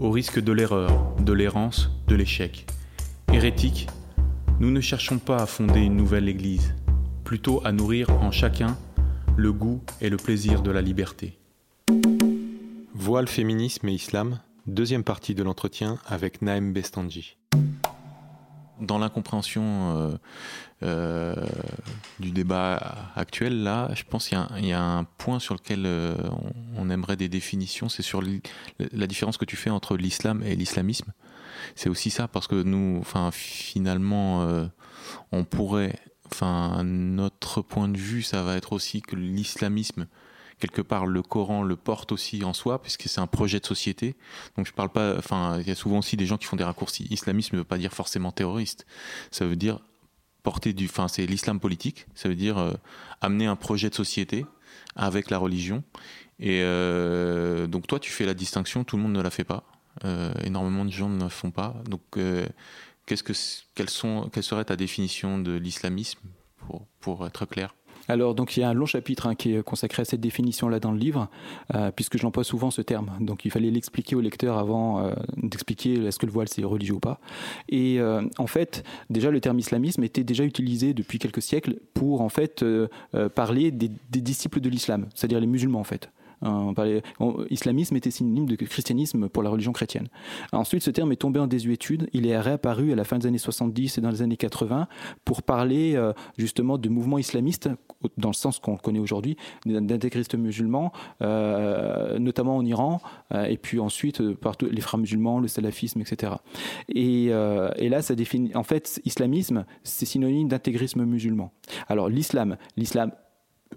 au risque de l'erreur, de l'errance, de l'échec. Hérétiques, nous ne cherchons pas à fonder une nouvelle Église, plutôt à nourrir en chacun le goût et le plaisir de la liberté. Voile, féminisme et islam, deuxième partie de l'entretien avec Naem Bestanji dans l'incompréhension euh, euh, du débat actuel, là, je pense qu'il y, a un point sur lequel euh, on, aimerait des définitions, c'est sur la différence que tu fais entre l'islam et l'islamisme. C'est aussi ça, parce que nous, enfin, finalement, on pourrait, enfin, notre point de vue, ça va être aussi que l'islamisme quelque part le Coran le porte aussi en soi puisque c'est un projet de société. Donc je parle pas, enfin il y a souvent aussi des gens qui font des raccourcis. Islamisme ne veut pas dire forcément terroriste. Ça veut dire porter du, enfin c'est l'islam politique. Ça veut dire euh, amener un projet de société avec la religion. Et euh, donc toi tu fais la distinction, tout le monde ne la fait pas. Euh, énormément de gens ne la font pas. Donc qu'est-ce que, quelles sont, quelle serait ta définition de l'islamisme pour, pour être clair? Alors, donc, il y a un long chapitre hein, qui est consacré à cette définition-là dans le livre, euh, puisque j'emploie souvent ce terme. Donc, il fallait l'expliquer au lecteur avant euh, d'expliquer est-ce que le voile c'est religieux ou pas. Et euh, en fait, déjà, le terme islamisme était déjà utilisé depuis quelques siècles pour en fait parler des, des disciples de l'islam, c'est-à-dire les musulmans en fait. Hein, islamisme était synonyme de christianisme pour la religion chrétienne. Ensuite, ce terme est tombé en désuétude. Il est réapparu à la fin des années 70 et dans les années 80 pour parler euh, justement de mouvements islamistes, dans le sens qu'on connaît aujourd'hui, d'intégristes musulmans, euh, notamment en Iran, euh, et puis ensuite partout les frères musulmans, le salafisme, etc. Et, et là, ça définit. En fait, islamisme, c'est synonyme d'intégrisme musulman. Alors, l'islam, l'islam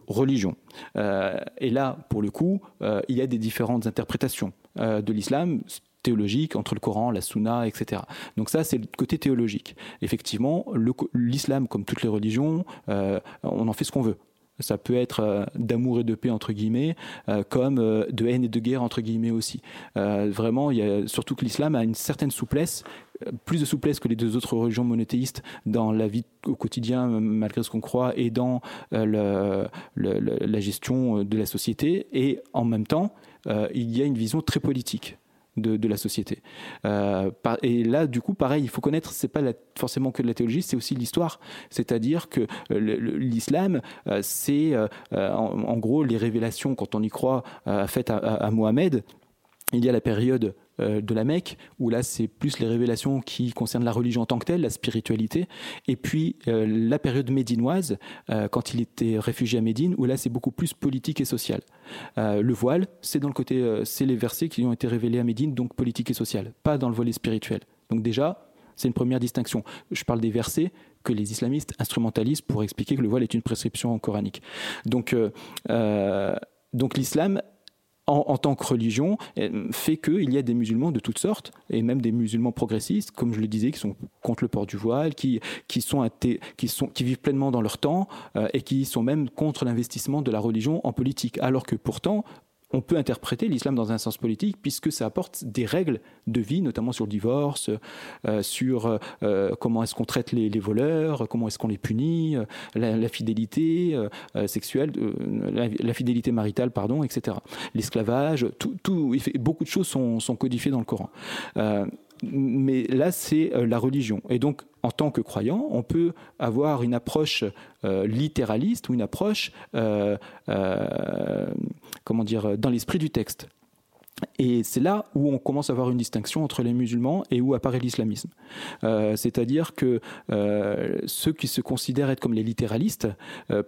religion. Euh, et là, pour le coup, euh, il y a des différentes interprétations euh, de l'islam théologique entre le Coran, la Sunna, etc. Donc ça, c'est le côté théologique. Effectivement, l'islam, comme toutes les religions, on en fait ce qu'on veut. Ça peut être d'amour et de paix entre guillemets, comme de haine et de guerre entre guillemets aussi. vraiment, il y a, surtout que l'islam a une certaine souplesse plus de souplesse que les deux autres religions monothéistes dans la vie au quotidien, malgré ce qu'on croit, et dans euh, la gestion de la société. Et en même temps, euh, il y a une vision très politique. De, la société. Euh, et là, du coup, pareil, il faut connaître, c'est pas forcément que la théologie, c'est aussi l'histoire. C'est-à-dire que l'islam, c'est en, gros les révélations, quand on y croit, faites à Mohamed. Il y a la période euh, de la Mecque, où là c'est plus les révélations qui concernent la religion en tant que telle, la spiritualité, et puis euh, la période médinoise, euh, quand il était réfugié à Médine, où là c'est beaucoup plus politique et social. le voile, c'est dans le côté, c'est les versets qui ont été révélés à Médine, donc politique et social, pas dans le volet spirituel. Donc déjà, c'est une première distinction. Je parle des versets que les islamistes instrumentalisent pour expliquer que le voile est une prescription coranique. Donc, donc l'islam en, tant que religion euh, fait qu'il y a des musulmans de toutes sortes, et même des musulmans progressistes, comme je le disais, qui sont contre le port du voile, qui, qui, sont, sont, qui vivent pleinement dans leur temps, euh, et qui sont même contre l'investissement de la religion en politique. Alors que pourtant, on peut interpréter l'islam dans un sens politique puisque ça apporte des règles de vie, notamment sur le divorce, euh, sur euh, comment est-ce qu'on traite les, voleurs, comment est-ce qu'on les punit, euh, la, fidélité sexuelle, la, fidélité maritale, pardon, etc. L'esclavage, tout, tout, beaucoup de choses sont, sont, codifiées dans le Coran mais là, c'est la religion. Et donc, en tant que croyant, on peut avoir une approche euh, littéraliste ou une approche, euh, euh, comment dans l'esprit du texte. Et c'est là où on commence à avoir une distinction entre les musulmans et où apparaît l'islamisme. C'est-à-dire que ceux qui se considèrent être comme les littéralistes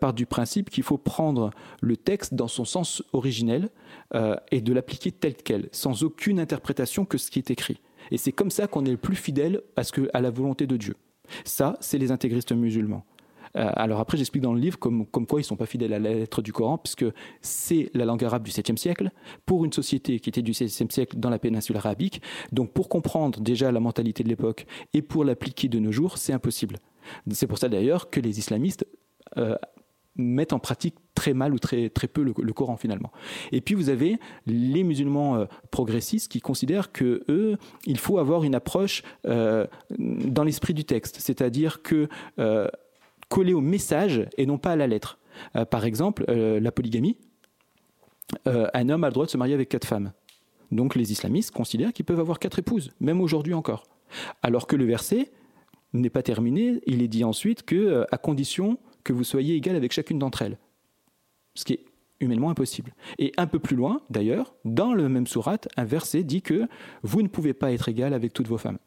partent du principe qu'il faut prendre le texte dans son sens originel et de l'appliquer tel quel, sans aucune interprétation que ce qui est écrit. Et c'est comme ça qu'on est le plus fidèle à, ce que, la volonté de Dieu. Ça, c'est les intégristes musulmans. Euh, alors après, j'explique dans le livre comme, quoi ils ne sont pas fidèles à la lettre du Coran, puisque c'est la langue arabe du 7e siècle, pour une société qui était du 16e siècle dans la péninsule arabique. Donc pour comprendre déjà la mentalité de l'époque et pour l'appliquer de nos jours, c'est impossible. C'est pour ça d'ailleurs que les islamistes euh, mettent en pratique très mal ou très, très peu le, Coran finalement. Et puis vous avez les musulmans euh, progressistes qui considèrent que eux, il faut avoir une approche dans l'esprit du texte, c'est-à-dire que collé au message et non pas à la lettre. Euh, par exemple, euh, la polygamie, euh, un homme a le droit de se marier avec quatre femmes. Donc les islamistes considèrent qu'ils peuvent avoir quatre épouses, même aujourd'hui encore. Alors que le verset n'est pas terminé, il est dit ensuite que à condition que vous soyez égal avec chacune d'entre elles. Ce qui est humainement impossible. Et un peu plus loin, d'ailleurs, dans le même sourate, un verset dit que vous ne pouvez pas être égal avec toutes vos femmes.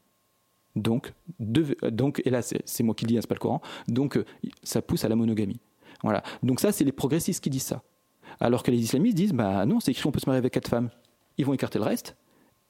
Donc, donc et là c'est moi qui le dis, hein, c'est pas le Coran, donc euh, ça pousse à la monogamie. Voilà. Donc ça, c'est les progressistes qui disent ça. Alors que les islamistes disent, bah non, c'est écrit on peut se marier avec quatre femmes. Ils vont écarter le reste,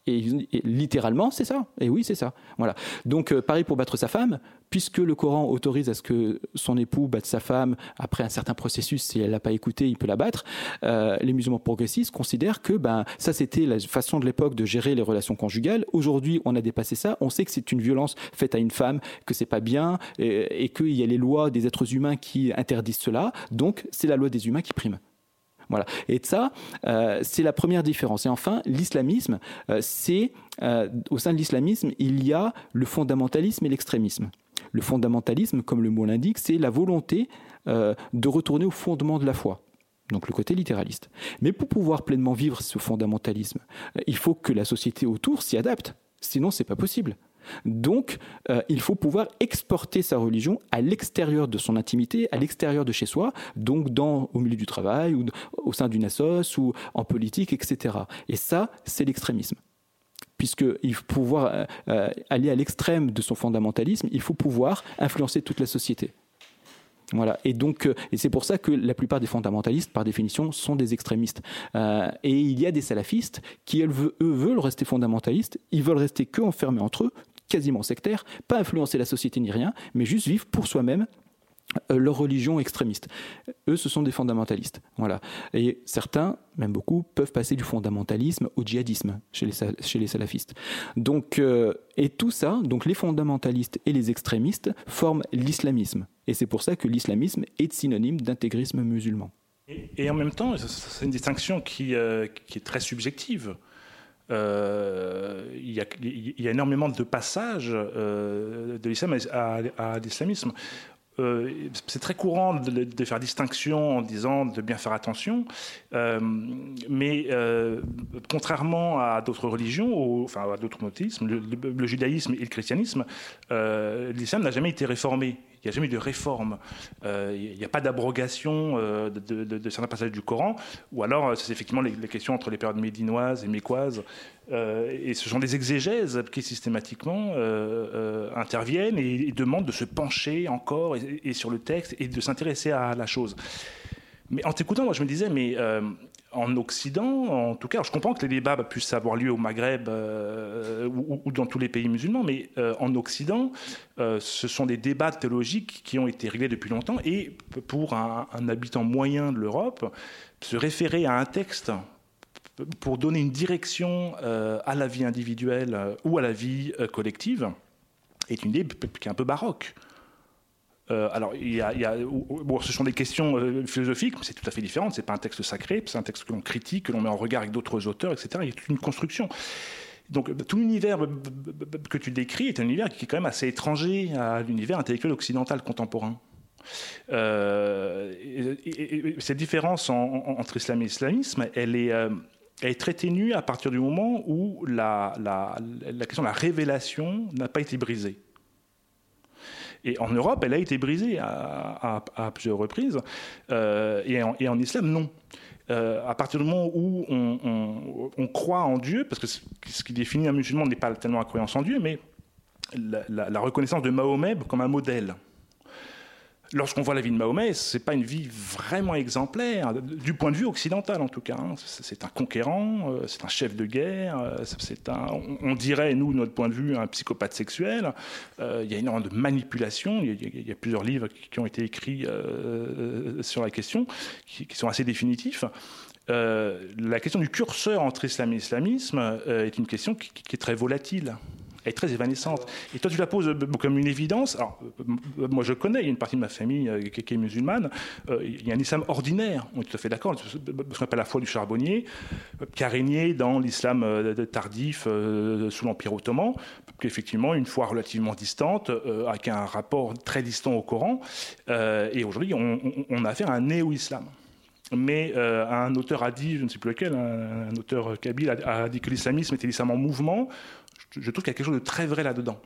et, littéralement, c'est ça. Et oui, c'est ça. Voilà. Donc, euh, pareil pour battre sa femme, puisque le Coran autorise à ce que son époux batte sa femme après un certain processus, si elle l'a pas écouté, il peut la battre. Euh, les musulmans progressistes considèrent que ben ça c'était la façon de l'époque de gérer les relations conjugales. Aujourd'hui, on a dépassé ça. On sait que c'est une violence faite à une femme, que c'est pas bien, et, et qu'il y a les lois des êtres humains qui interdisent cela. Donc, c'est la loi des humains qui prime. Et ça, euh, c'est la première différence. Et enfin, l'islamisme, euh, c'est euh, au sein de l'islamisme, il y a le fondamentalisme et l'extrémisme. Le fondamentalisme, comme le mot l'indique, c'est la volonté de retourner au fondement de la foi. Donc le côté littéraliste. Mais pour pouvoir pleinement vivre ce fondamentalisme, il faut que la société autour s'y adapte. Sinon, c'est pas possible. Donc, euh, il faut pouvoir exporter sa religion à l'extérieur de son intimité, à l'extérieur de chez soi, donc dans, au milieu du travail, ou au sein d'une assoce, ou en politique, etc. Et ça, c'est l'extrémisme. Puisqu'il faut pouvoir euh, euh, aller à l'extrême de son fondamentalisme, il faut pouvoir influencer toute la société. Voilà. Et donc, et c'est pour ça que la plupart des fondamentalistes, par définition, sont des extrémistes. et il y a des salafistes qui, eux, veulent rester fondamentalistes. Ils veulent rester que enfermés entre eux, quasiment sectaire, pas influencer la société ni rien, mais juste vivre pour soi-même euh, leur religion extrémiste. Eux, ce sont des fondamentalistes. Voilà. Et certains, même beaucoup, peuvent passer du fondamentalisme au djihadisme chez les, salafistes. Donc, euh, et tout ça, donc les fondamentalistes et les extrémistes, forment l'islamisme. Et c'est pour ça que l'islamisme est synonyme d'intégrisme musulman. Et, en même temps, c'est une distinction qui, euh, qui est très subjective. Euh, il, y a, énormément de passages euh, de l'islam à, l'islamisme. Euh, c'est très courant de, faire distinction en disant de bien faire attention, mais contrairement à d'autres religions, enfin à d'autres monothéismes, le, judaïsme et le christianisme, l'islam n'a jamais été réformé. Il n'y a jamais eu de réforme. il n'y a pas d'abrogation de, certains passages du Coran. Ou alors, c'est effectivement les, questions entre les périodes médinoises et mécoises. et ce sont des exégèses qui systématiquement interviennent et, demandent de se pencher encore et sur le texte et de s'intéresser à la chose. Mais en t'écoutant, moi, je me disais, mais en Occident, en tout cas, je comprends que les débats puissent avoir lieu au Maghreb euh, ou, dans tous les pays musulmans, mais euh, en Occident, euh, ce sont des débats théologiques qui ont été réglés depuis longtemps. Et pour un, habitant moyen de l'Europe, se référer à un texte pour donner une direction à la vie individuelle ou à la vie collective est une idée qui est un peu baroque. Euh, alors, ce sont des questions euh, philosophiques, mais c'est tout à fait différent. C'est pas un texte sacré, c'est un texte que l'on critique, que l'on met en regard avec d'autres auteurs, etc. Il y a toute une construction. Donc, tout l'univers que tu décris est un univers qui est quand même assez étranger à l'univers intellectuel occidental contemporain. Euh, et, cette différence entre islam et islamisme, elle est, très ténue à partir du moment où la question de la révélation n'a pas été brisée. Et en Europe, elle a été brisée à, plusieurs reprises, euh, et, en, islam, non. à partir du moment où on, croit en Dieu, parce que ce qui définit un musulman n'est pas tellement la croyance en Dieu, mais la reconnaissance de Mahomet comme un modèle lorsqu'on voit la vie de Mahomet, ce n'est pas une vie vraiment exemplaire, du point de vue occidental en tout cas. Hein. C'est un conquérant, euh, c'est un chef de guerre, euh, c'est un, on dirait, nous, notre point de vue, un psychopathe sexuel. Euh, il y a énormément de manipulation, il y, a, plusieurs livres qui ont été écrits sur la question, qui, sont assez définitifs. la question du curseur entre islam et islamisme est une question qui est très volatile elle est très évanescente. Et toi, tu la poses euh, comme une évidence. Alors, euh, moi, je connais, il y a une partie de ma famille euh, qui est musulmane. Il y a un islam ordinaire, on est tout à fait d'accord, ce qu'on appelle la foi du charbonnier, qui a régné dans l'islam tardif sous l'Empire ottoman, qu'effectivement, une foi relativement distante, avec un rapport très distant au Coran. Et aujourd'hui, on, a affaire à un néo-islam mais un auteur a dit, je ne sais plus lequel, un, auteur kabyle a, dit que l'islamisme était l'islam en mouvement je trouve qu'il y a quelque chose de très vrai là-dedans.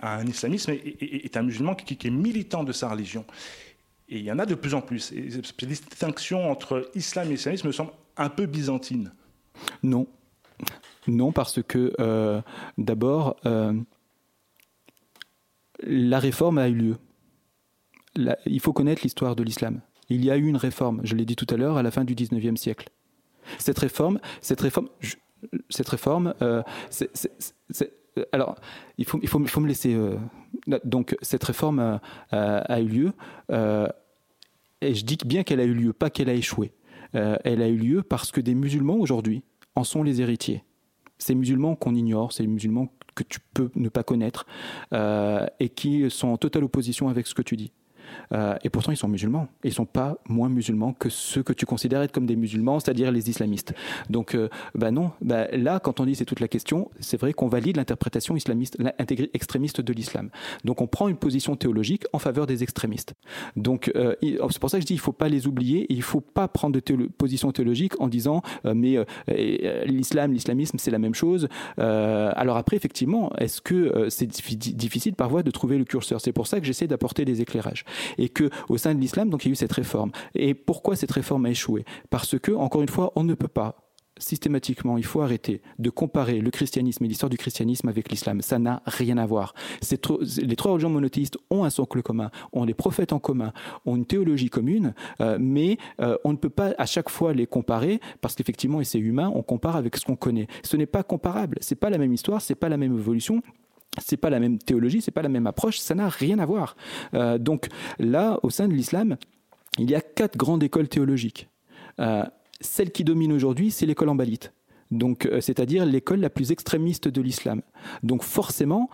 Un islamisme est, un musulman qui, est militant de sa religion. Et il y en a de plus en plus. Et cette distinction entre islam et islamisme me semble un peu byzantine. Non. Non, parce que euh, d'abord, euh, la réforme a eu lieu. il faut connaître l'histoire de l'islam. Il y a eu une réforme, je l'ai dit tout à l'heure, à la fin du 19e siècle. Cette réforme, cette réforme, cette réforme, euh, alors il faut, il, faut, il faut, me laisser. Euh, donc cette réforme a, eu lieu, euh, et je dis bien qu'elle a eu lieu, pas qu'elle a échoué. elle a eu lieu parce que des musulmans aujourd'hui en sont les héritiers. Ces musulmans qu'on ignore, ces musulmans que tu peux ne pas connaître, et qui sont en totale opposition avec ce que tu dis. Euh, et pourtant, ils sont musulmans. Ils sont pas moins musulmans que ceux que tu considères être comme des musulmans, c'est-à-dire les islamistes. Donc, euh, bah non. Bah là, quand on dit c'est toute la question, c'est vrai qu'on valide l'interprétation islamiste, extrémiste de l'islam. Donc, on prend une position théologique en faveur des extrémistes. Donc, euh, c'est pour ça que je dis il faut pas les oublier. il ne faut pas prendre de position théologique en disant mais l'islam, l'islamisme, c'est la même chose. alors après, effectivement, est-ce que c'est difficile parfois de trouver le curseur? C'est pour ça que j'essaie d'apporter des éclairages et que au sein de l'islam, donc il y a eu cette réforme. Et pourquoi cette réforme a échoué? Parce que, encore une fois, on ne peut pas systématiquement, il faut arrêter de comparer le christianisme et l'histoire du christianisme avec l'islam. Ça n'a rien à voir. les trois religions monothéistes ont un socle commun, ont des prophètes en commun, ont une théologie commune, euh, mais euh, on ne peut pas à chaque fois les comparer parce qu'effectivement, et c'est humain, on compare avec ce qu'on connaît. Ce n'est pas comparable. C'est pas la même histoire, c'est pas la même évolution c'est pas la même théologie, c'est pas la même approche, ça n'a rien à voir. Euh, donc là, au sein de l'islam, il y a quatre grandes écoles théologiques. Euh, celle qui domine aujourd'hui, c'est l'école ambalite. Donc, euh, c'est-à-dire l'école la plus extrémiste de l'islam. Donc, forcément,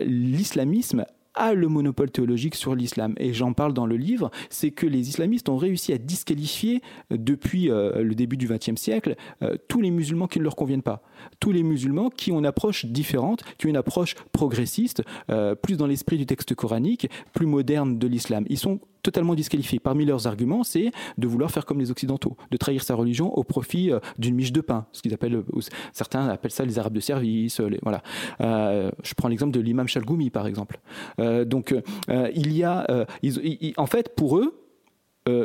l'islamisme a le monopole théologique sur l'islam. Et j'en parle dans le livre, c'est que les islamistes ont réussi à disqualifier depuis le début du XXe siècle tous les musulmans qui ne leur conviennent pas. Tous les musulmans qui ont une approche différente, qui ont une approche progressiste, plus dans l'esprit du texte coranique, plus moderne de l'islam. Ils sont totalement disqualifiés. Parmi leurs arguments, c'est de vouloir faire comme les Occidentaux, de trahir sa religion au profit euh, d'une miche de pain, ce qu'ils appellent, euh, certains appellent ça les Arabes de service. Voilà. Euh, je prends l'exemple de l'imam Chalgoumi, par exemple. donc, il y a, en fait, pour eux,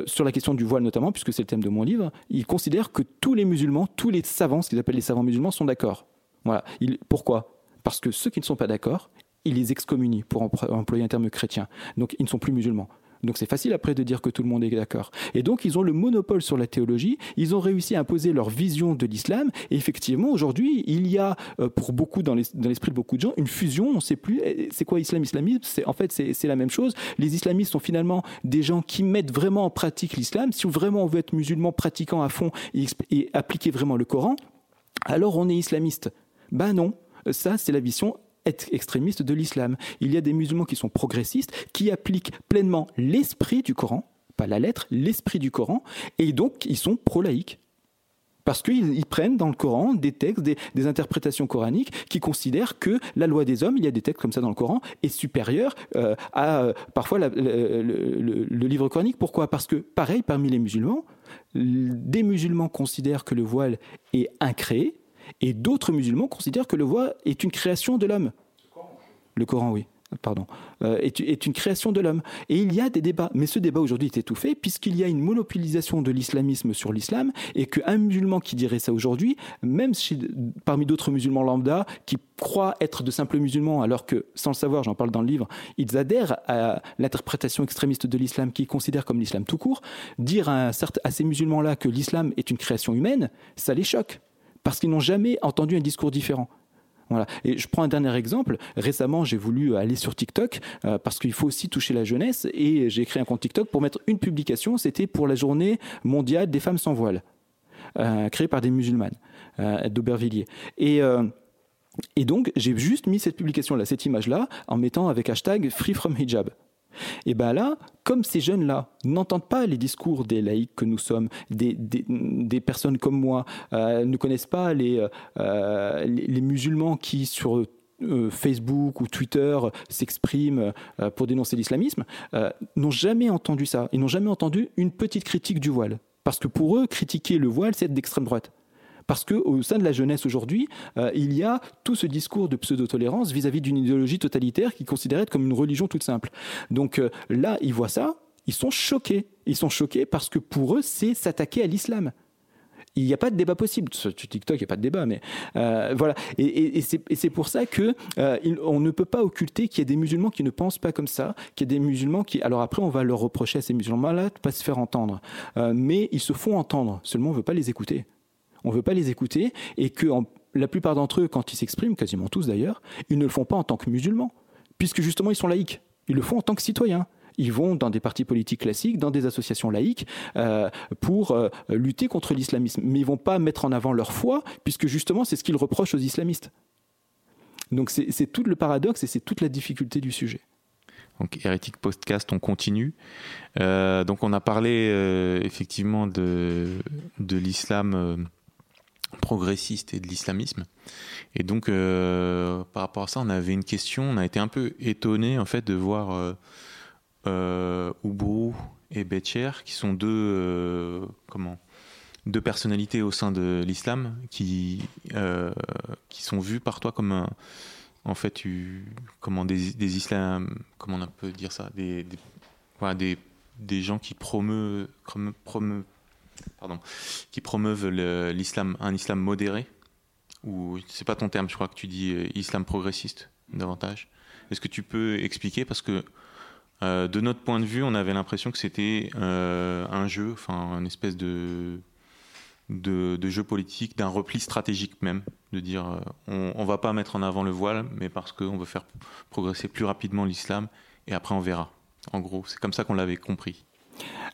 sur la question du voile notamment, puisque c'est le thème de mon livre, ils considèrent que tous les musulmans, tous les savants, ce qu'ils appellent les savants musulmans, sont d'accord. Voilà. pourquoi? Parce que ceux qui ne sont pas d'accord, ils les excommunient, pour employer un terme chrétien. Donc ils ne sont plus musulmans. Donc c'est facile après de dire que tout le monde est d'accord. Et donc ils ont le monopole sur la théologie, ils ont réussi à imposer leur vision de l'islam, et effectivement aujourd'hui il y a euh, pour beaucoup dans l'esprit de beaucoup de gens une fusion, on ne sait plus eh, c'est quoi islam, islamisme, en fait c'est la même chose. Les islamistes sont finalement des gens qui mettent vraiment en pratique l'islam. Si vraiment on veut être musulman pratiquant à fond et, et appliquer vraiment le Coran, alors on est islamiste. Ben non, ça c'est la vision extrémistes de l'islam. Il y a des musulmans qui sont progressistes, qui appliquent pleinement l'esprit du Coran, pas la lettre, l'esprit du Coran, et donc ils sont pro-laïques. Parce qu'ils prennent dans le Coran des textes, des, interprétations coraniques qui considèrent que la loi des hommes, il y a des textes comme ça dans le Coran, est supérieure euh, à euh, parfois le, le, livre coranique. Pourquoi? Parce que, pareil, parmi les musulmans, des musulmans considèrent que le voile est incréé, et d'autres musulmans considèrent que le voile est une création de l'homme. Le Coran, oui. pardon, euh, est, une création de l'homme. Et il y a des débats. Mais ce débat aujourd'hui est étouffé puisqu'il y a une monopolisation de l'islamisme sur l'islam et qu'un musulman qui dirait ça aujourd'hui, même parmi d'autres musulmans lambda qui croient être de simples musulmans alors que, sans le savoir, j'en parle dans le livre, ils adhèrent à l'interprétation extrémiste de l'islam qu'ils considèrent comme l'islam tout court, dire à ces musulmans-là que l'islam est une création humaine, ça les choque parce qu'ils n'ont jamais entendu un discours différent. Voilà. Et je prends un dernier exemple. Récemment, j'ai voulu aller sur TikTok euh, parce qu'il faut aussi toucher la jeunesse et j'ai créé un compte TikTok pour mettre une publication. C'était pour la journée mondiale des femmes sans voile, euh, créée par des musulmanes euh, d'Aubervilliers. Et et donc, j'ai juste mis cette publication-là, cette image-là, en mettant avec hashtag Free from Hijab. Et bien là, comme ces jeunes-là n'entendent pas les discours des laïcs que nous sommes, des, personnes comme moi, euh, ne connaissent pas les, euh, les, musulmans qui sur euh, Facebook ou Twitter s'expriment pour dénoncer l'islamisme, n'ont jamais entendu ça. Ils n'ont jamais entendu une petite critique du voile. Parce que pour eux, critiquer le voile, c'est être d'extrême droite. Parce qu'au sein de la jeunesse aujourd'hui, euh, il y a tout ce discours de pseudo-tolérance vis-à-vis d'une idéologie totalitaire qui considérait comme une religion toute simple. Donc euh, là, ils voient ça, ils sont choqués. Ils sont choqués parce que pour eux, c'est s'attaquer à l'islam. Il n'y a pas de débat possible. Sur TikTok, il n'y a pas de débat, mais euh, voilà. Et, c'est pour ça que on ne peut pas occulter qu'il y a des musulmans qui ne pensent pas comme ça, qu'il y a des musulmans qui. Alors après, on va leur reprocher à ces musulmans-là de pas se faire entendre, mais ils se font entendre. Seulement, on ne veut pas les écouter on ne veut pas les écouter, et que la plupart d'entre eux, quand ils s'expriment, quasiment tous d'ailleurs, ils ne le font pas en tant que musulmans, puisque justement ils sont laïcs. Ils le font en tant que citoyens. Ils vont dans des partis politiques classiques, dans des associations laïques, euh, pour euh, lutter contre l'islamisme. Mais ils vont pas mettre en avant leur foi, puisque justement c'est ce qu'ils reprochent aux islamistes. Donc c'est tout le paradoxe et c'est toute la difficulté du sujet. Donc Hérétique Podcast, on continue. Euh, donc on a parlé effectivement de l'islam progressiste et de l'islamisme. Et donc, euh, par rapport à ça, on avait une question. On a été un peu étonné en fait de voir euh, euh et Betcher, qui sont deux euh, comment deux personnalités au sein de l'islam qui qui sont vues par toi comme en fait comment des, des islam comment on peut dire ça des des, des, gens qui promeuvent qui promeuvent l'islam, un islam modéré, ou c'est pas ton terme, je crois que tu dis euh, islam progressiste davantage. Est-ce que tu peux expliquer? Parce que euh, de notre point de vue, on avait l'impression que c'était euh, un jeu, enfin une espèce de, de, jeu politique, d'un repli stratégique même, de dire on, on va pas mettre en avant le voile, mais parce qu'on veut faire progresser plus rapidement l'islam et après on verra. En gros, c'est comme ça qu'on l'avait compris.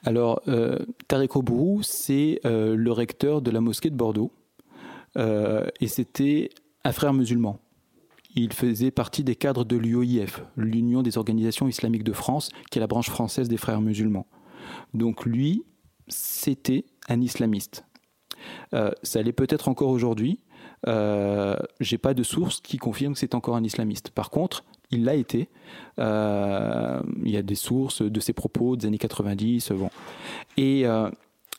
Alors, euh, Tarek Obourou, c'est euh, le recteur de la mosquée de Bordeaux. Euh, et c'était un frère musulman. Il faisait partie des cadres de l'UOIF, l'Union des organisations islamiques de France, qui est la branche française des frères musulmans. Donc lui, c'était un islamiste. ça l'est peut-être encore aujourd'hui. Euh, J'ai pas de source qui confirme que c'est encore un islamiste. Par contre, il l'a été. Euh, il y a des sources de ses propos des années 90. Bon. Et euh,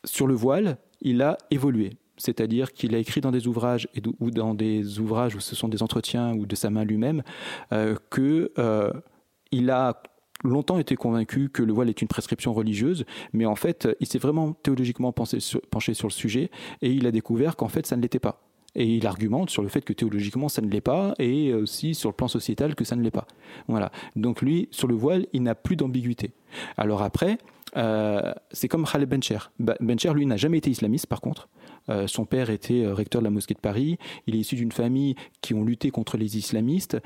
sur le voile, il a évolué. C'est-à-dire qu'il a écrit dans des ouvrages ou dans des ouvrages où ce sont des entretiens ou de sa main lui-même euh, que il a longtemps été convaincu que le voile est une prescription religieuse, mais en fait, il s'est vraiment théologiquement penché sur le sujet et il a découvert qu'en fait, ça ne l'était pas. Et il argumente sur le fait que théologiquement ça ne l'est pas, et aussi sur le plan sociétal que ça ne l'est pas. Voilà. Donc lui, sur le voile, il n'a plus d'ambiguïté. Alors après, euh, c'est comme Khaled Bencher. Bencher, lui, n'a jamais été islamiste, par contre. Euh, son père était euh, recteur de la mosquée de Paris. Il est issu d'une famille qui ont lutté contre les islamistes.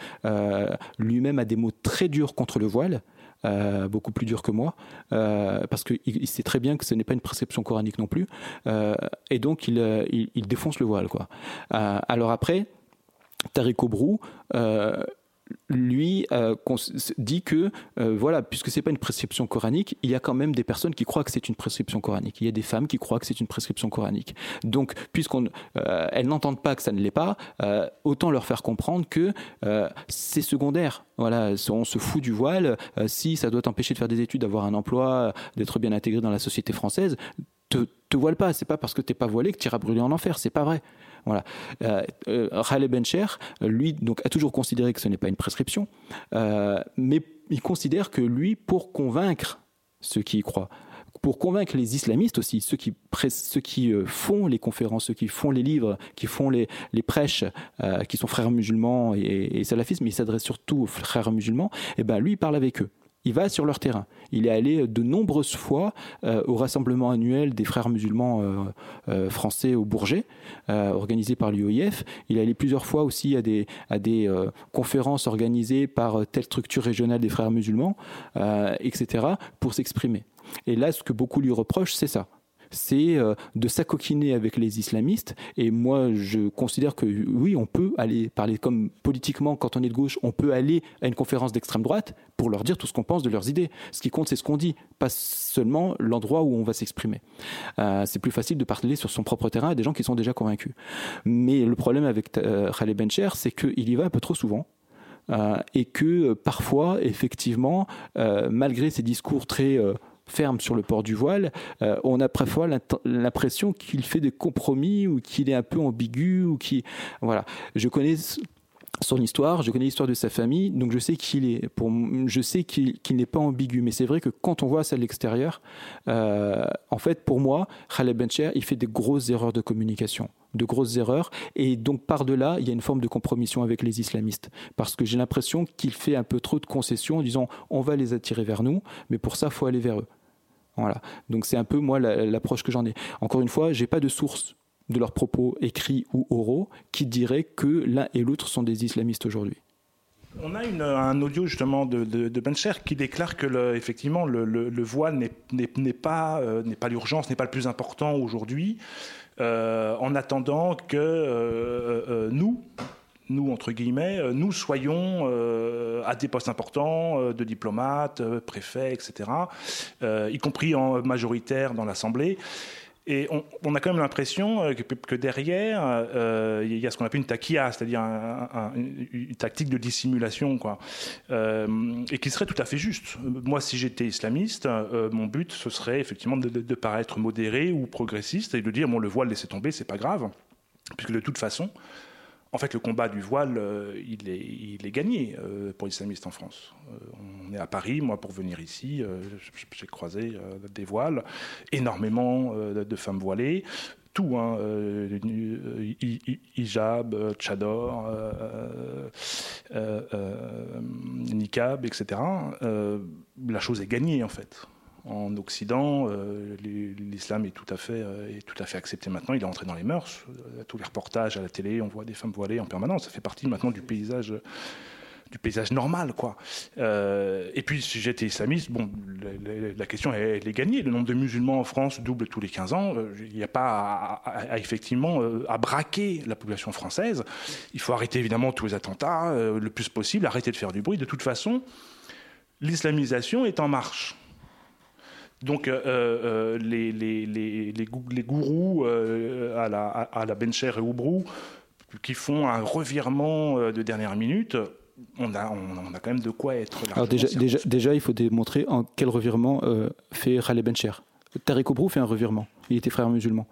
Lui-même a des mots très durs contre le voile. Euh, beaucoup plus dur que moi, euh, parce qu'il sait très bien que ce n'est pas une prescription coranique non plus, euh, et donc il, il, défonce le voile. Quoi. alors après, Tariq Obrou, lui euh, dit que euh, voilà, puisque c'est pas une prescription coranique, il y a quand même des personnes qui croient que c'est une prescription coranique. Il y a des femmes qui croient que c'est une prescription coranique. Donc, puisqu'elles euh, n'entendent pas que ça ne l'est pas, autant leur faire comprendre que c'est secondaire. Voilà, on se fout du voile. si ça doit t'empêcher de faire des études, d'avoir un emploi, d'être bien intégré dans la société française, te, te voile pas. C'est pas parce que t'es pas voilé que tu iras brûler en enfer. C'est pas vrai. Voilà. Euh, euh Bencher, lui, donc, a toujours considéré que ce n'est pas une prescription, euh, mais il considère que lui, pour convaincre ceux qui y croient, pour convaincre les islamistes aussi, ceux qui, ceux qui euh, font les conférences, ceux qui font les livres, qui font les, prêches, qui sont frères musulmans et, et salafistes, mais il s'adresse surtout aux frères musulmans, et eh ben lui, il parle avec eux il va sur leur terrain. Il est allé de nombreuses fois euh, au rassemblement annuel des frères musulmans euh, euh, français au Bourget, organisé par l'UOIF. Il est allé plusieurs fois aussi à des, à des conférences organisées par telle structure régionale des frères musulmans, etc., pour s'exprimer. Et là, ce que beaucoup lui reprochent, c'est ça c'est euh, de s'acoquiner avec les islamistes. Et moi, je considère que oui, on peut aller parler comme politiquement, quand on est de gauche, on peut aller à une conférence d'extrême droite pour leur dire tout ce qu'on pense de leurs idées. Ce qui compte, c'est ce qu'on dit, pas seulement l'endroit où on va s'exprimer. Euh, c'est plus facile de parler sur son propre terrain à des gens qui sont déjà convaincus. Mais le problème avec euh, Khaled Bencher, c'est qu'il y va un peu trop souvent. et que parfois, effectivement, malgré ses discours très ferme sur le port du voile, euh, on a parfois l'impression qu'il fait des compromis ou qu'il est un peu ambigu ou qui voilà. Je connais son histoire, je connais l'histoire de sa famille, donc je sais qu'il est, pour, je sais qu'il n'est pas ambigu. Mais c'est vrai que quand on voit ça de l'extérieur, euh, en fait, pour moi, Khaled Bencher, il fait des grosses erreurs de communication de grosses erreurs. Et donc, par-delà, il y a une forme de compromission avec les islamistes. Parce que j'ai l'impression qu'il fait un peu trop de concessions en disant on va les attirer vers nous, mais pour ça, faut aller vers eux. Donc c'est un peu moi l'approche que j'en ai. Encore une fois, j'ai pas de source de leurs propos écrits ou oraux qui dirait que l'un et l'autre sont des islamistes aujourd'hui. On a un audio justement de, de, Bencher qui déclare que le, effectivement le, voile n'est pas, euh, pas l'urgence, n'est pas le plus important aujourd'hui, euh, en attendant que euh, nous, nous, entre guillemets, euh, nous soyons euh, à des postes importants euh, de diplomates, préfets, etc., y compris en majoritaire dans l'Assemblée. Et on, a quand même l'impression que, derrière, il y a ce qu'on appelle une taquilla, c'est-à-dire une tactique de dissimulation, quoi, et qui serait tout à fait juste. Moi, si j'étais islamiste, mon but, ce serait effectivement de, de, paraître modéré ou progressiste et de dire, bon, le voile, laissez tomber, c'est pas grave, puisque de toute façon, en fait, le combat du voile, euh, il, est, gagné euh, pour les islamistes en France. Euh, on est à Paris, moi, pour venir ici, j'ai croisé des voiles, énormément de femmes voilées, tout, hein, hijab, tchador, niqab, etc. la chose est gagnée, en fait en Occident, euh, l'islam est tout à fait euh, est tout à fait accepté maintenant. Il est entré dans les mœurs. À tous les reportages à la télé, on voit des femmes voilées en permanence. Ça fait partie maintenant du paysage normal. Euh, et puis, si j'étais islamiste, bon, la, question elle, est gagnée. Le nombre de musulmans en France double tous les 15 ans. Il n'y a pas à, effectivement à braquer la population française. Il faut arrêter évidemment tous les attentats le plus possible, arrêter de faire du bruit. De toute façon, l'islamisation est en marche. Donc euh, euh, les, les, les, les, gourous euh, à, la, à la Bencher et Oubrou qui font un revirement de dernière minute, on a, on, a quand même de quoi être. Alors déjà, déjà, il faut démontrer en quel revirement fait Khaled Bencher. Tariq Oubrou fait un revirement. Il était frère musulman.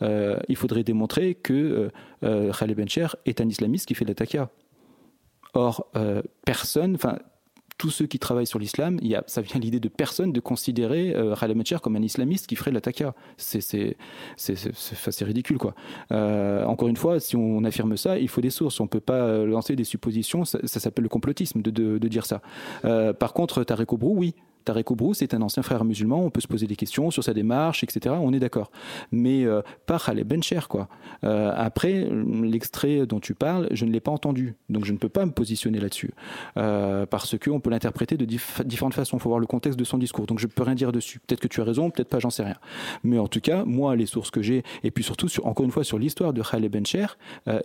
il faudrait démontrer que Khaled Bencher est un islamiste qui fait de la Or, personne, enfin, tous ceux qui travaillent sur l'islam, il y a, ça vient l'idée de personne de considérer euh, comme un islamiste qui ferait l'attaqua. C'est, c'est, c'est, ridicule, quoi. Euh, encore une fois, si on affirme ça, il faut des sources. On ne peut pas euh, lancer des suppositions. Ça, s'appelle le complotisme de, de, dire ça. Euh, par contre, Tarek Obrou, oui, Tarek Oubrou, c'est un ancien frère musulman, on peut se poser des questions sur sa démarche, etc. On est d'accord. Mais euh, pas Khaled Bencher, quoi. Euh, après, l'extrait dont tu parles, je ne l'ai pas entendu, donc je ne peux pas me positionner là-dessus. Euh, parce qu'on peut l'interpréter de différentes façons, il faut voir le contexte de son discours, donc je ne peux rien dire dessus. Peut-être que tu as raison, peut-être pas, j'en sais rien. Mais en tout cas, moi, les sources que j'ai, et puis surtout, sur, encore une fois, sur l'histoire de Khaled Bencher,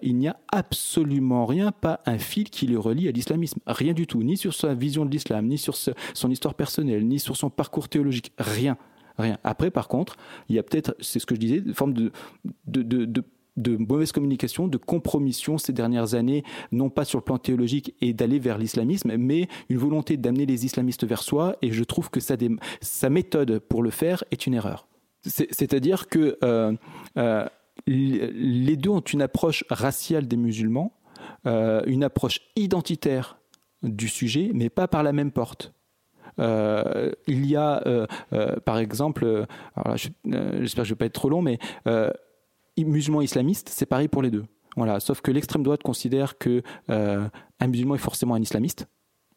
il n'y a absolument rien, pas un fil qui le relie à l'islamisme. Rien du tout, ni sur sa vision de l'islam, ni sur son histoire personnelle ni sur son parcours théologique. Rien. Rien. Après, par contre, il y a peut-être, c'est ce que je disais, une forme de, de, mauvaise communication, de compromission ces dernières années, non pas sur le plan théologique et d'aller vers l'islamisme, mais une volonté d'amener les islamistes vers soi. Et je trouve que sa méthode pour le faire est une erreur. C'est-à-dire que les deux ont une approche raciale des musulmans, une approche identitaire du sujet, mais pas par la même porte. Euh, il y a, euh, euh, par exemple, j'espère que je ne vais pas être trop long, mais musulmans islamistes, c'est pareil pour les deux. Voilà, sauf que l'extrême droite considère que un musulman est forcément un islamiste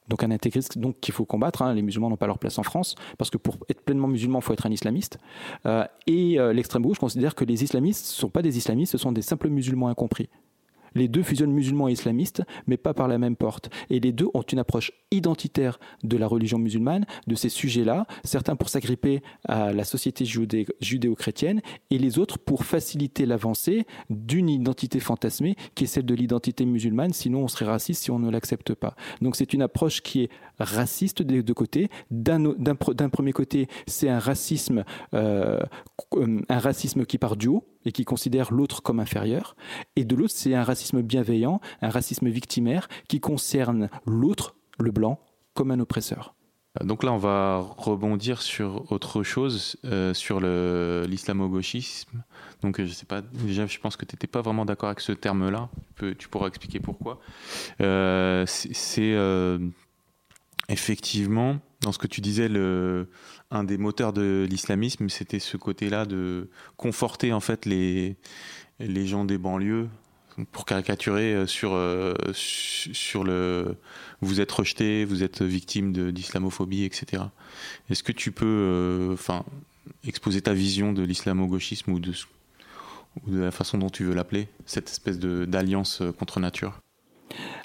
donc un intégriste donc qu'il faut combattre. Hein. Les musulmans n'ont pas leur place en France parce que pour être pleinement musulman, il faut être un islamiste. et l'extrême gauche considère que les islamistes ne sont pas des islamistes, ce sont des simples musulmans incompris. Les deux fusionnent musulmans et islamistes, mais pas par la même porte. Et les deux ont une approche identitaire de la religion musulmane, de ces sujets-là, certains pour s'agripper à la société judéo-chrétienne, et les autres pour faciliter l'avancée d'une identité fantasmée qui est celle de l'identité musulmane, sinon on serait raciste si on ne l'accepte pas. Donc c'est une approche qui est raciste des deux côtés. D'un premier côté, c'est un racisme, euh, un racisme qui part du haut, et qui considère l'autre comme inférieur. Et de l'autre, c'est un racisme bienveillant, un racisme victimaire qui concerne l'autre, le blanc, comme un oppresseur. Donc là, on va rebondir sur autre chose, euh, sur l'islamo-gauchisme. Donc je sais pas, déjà, je pense que tu n'étais pas vraiment d'accord avec ce terme-là. Tu, pourras expliquer pourquoi. Euh, c'est euh, effectivement, dans ce que tu disais, un des moteurs de l'islamisme, c'était ce côté-là de conforter en fait les, gens des banlieues pour caricaturer euh, sur, euh, sur le vous êtes rejeté, vous êtes victime d'islamophobie, etc. Est-ce que tu peux euh, enfin exposer ta vision de l'islamo-gauchisme ou de, ou de la façon dont tu veux l'appeler, cette espèce d'alliance contre nature?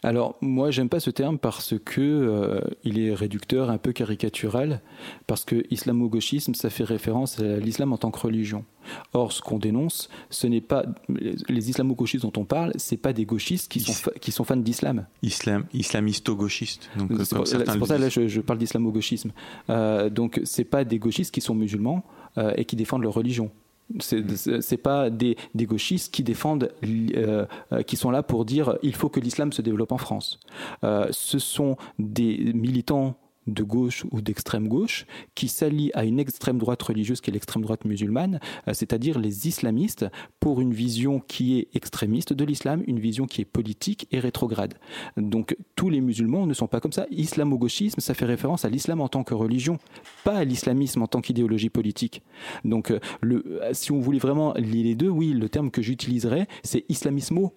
Alors moi j'aime pas ce terme parce que euh, il est réducteur, un peu caricatural, parce que islamo-gauchisme ça fait référence à l'islam en tant que religion. Or ce qu'on dénonce, ce n'est pas les islamo-gauchistes dont on parle, c'est pas des gauchistes qui sont qui sont fans d'islam. Islam, islamisto-gauchiste. C'est pour, ça là je, parle d'islamo-gauchisme. Euh, donc c'est pas des gauchistes qui sont musulmans euh, et qui défendent leur religion. C'est pas des, gauchistes qui défendent, euh, euh, qui sont là pour dire il faut que l'islam se développe en France. Euh, ce sont des militants de gauche ou d'extrême gauche qui s'allient à une extrême droite religieuse qui est l'extrême droite musulmane, euh, c'est-à-dire les islamistes, pour une vision qui est extrémiste de l'islam, une vision qui est politique et rétrograde. Donc tous les musulmans ne sont pas comme ça. Islamo-gauchisme, ça fait référence à l'islam en tant que religion, pas à l'islamisme en tant qu'idéologie politique. Donc euh, euh, si on voulait vraiment lier les deux, oui, le terme que j'utiliserais, c'est islamismo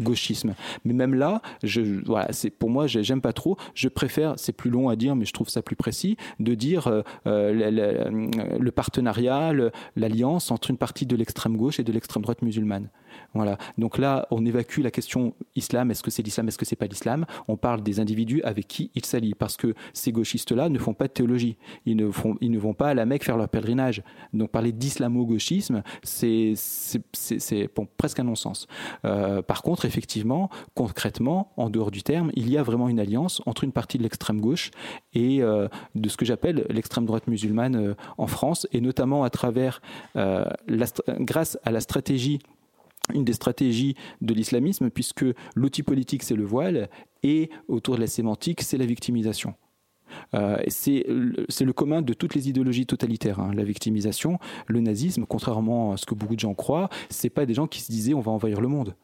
gauchisme. Mais même là, je, voilà, c'est pour moi, j'aime pas trop. Je préfère, c'est plus long à dire, mais je trouve ça plus précis, de dire euh, euh, le, partenariat, l'alliance entre une partie de l'extrême gauche et de l'extrême droite musulmane. Donc là, on évacue la question islam. Est-ce que c'est l'islam? Est-ce que c'est pas l'islam? On parle des individus avec qui ils s'allient, parce que ces gauchistes-là ne font pas de théologie. Ils ne font, ils ne vont pas à la Mecque faire leur pèlerinage. Donc parler d'islamo-gauchisme, c'est c'est presque un non-sens. Euh, par contre, effectivement, concrètement, en dehors du terme, il y a vraiment une alliance entre une partie de l'extrême gauche et euh, de ce que j'appelle l'extrême droite musulmane euh, en France, et notamment à travers, grâce à la stratégie une des stratégies de l'islamisme, puisque l'outil politique, c'est le voile, et autour de la sémantique, c'est la victimisation. Euh, c'est le commun de toutes les idéologies totalitaires. Hein. La victimisation, le nazisme, contrairement à ce que beaucoup de gens croient, c'est pas des gens qui se disaient on va envahir le monde.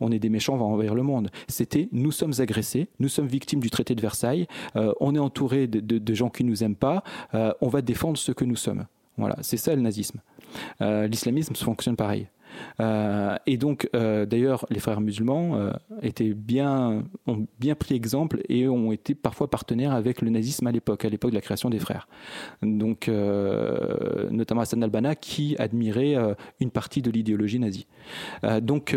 On est des méchants, on va envahir le monde. C'était nous sommes agressés, nous sommes victimes du traité de Versailles, euh, on est entouré de, gens qui nous aiment pas, euh, on va défendre ce que nous sommes. Voilà, c'est ça le nazisme. L'islamisme fonctionne pareil. Euh, et donc, euh, d'ailleurs, les frères musulmans euh, étaient bien, ont bien pris exemple et ont été parfois partenaires avec le nazisme à l'époque, à l'époque de la création des frères. Donc, notamment Hassan al-Banna qui admirait une partie de l'idéologie nazie. donc,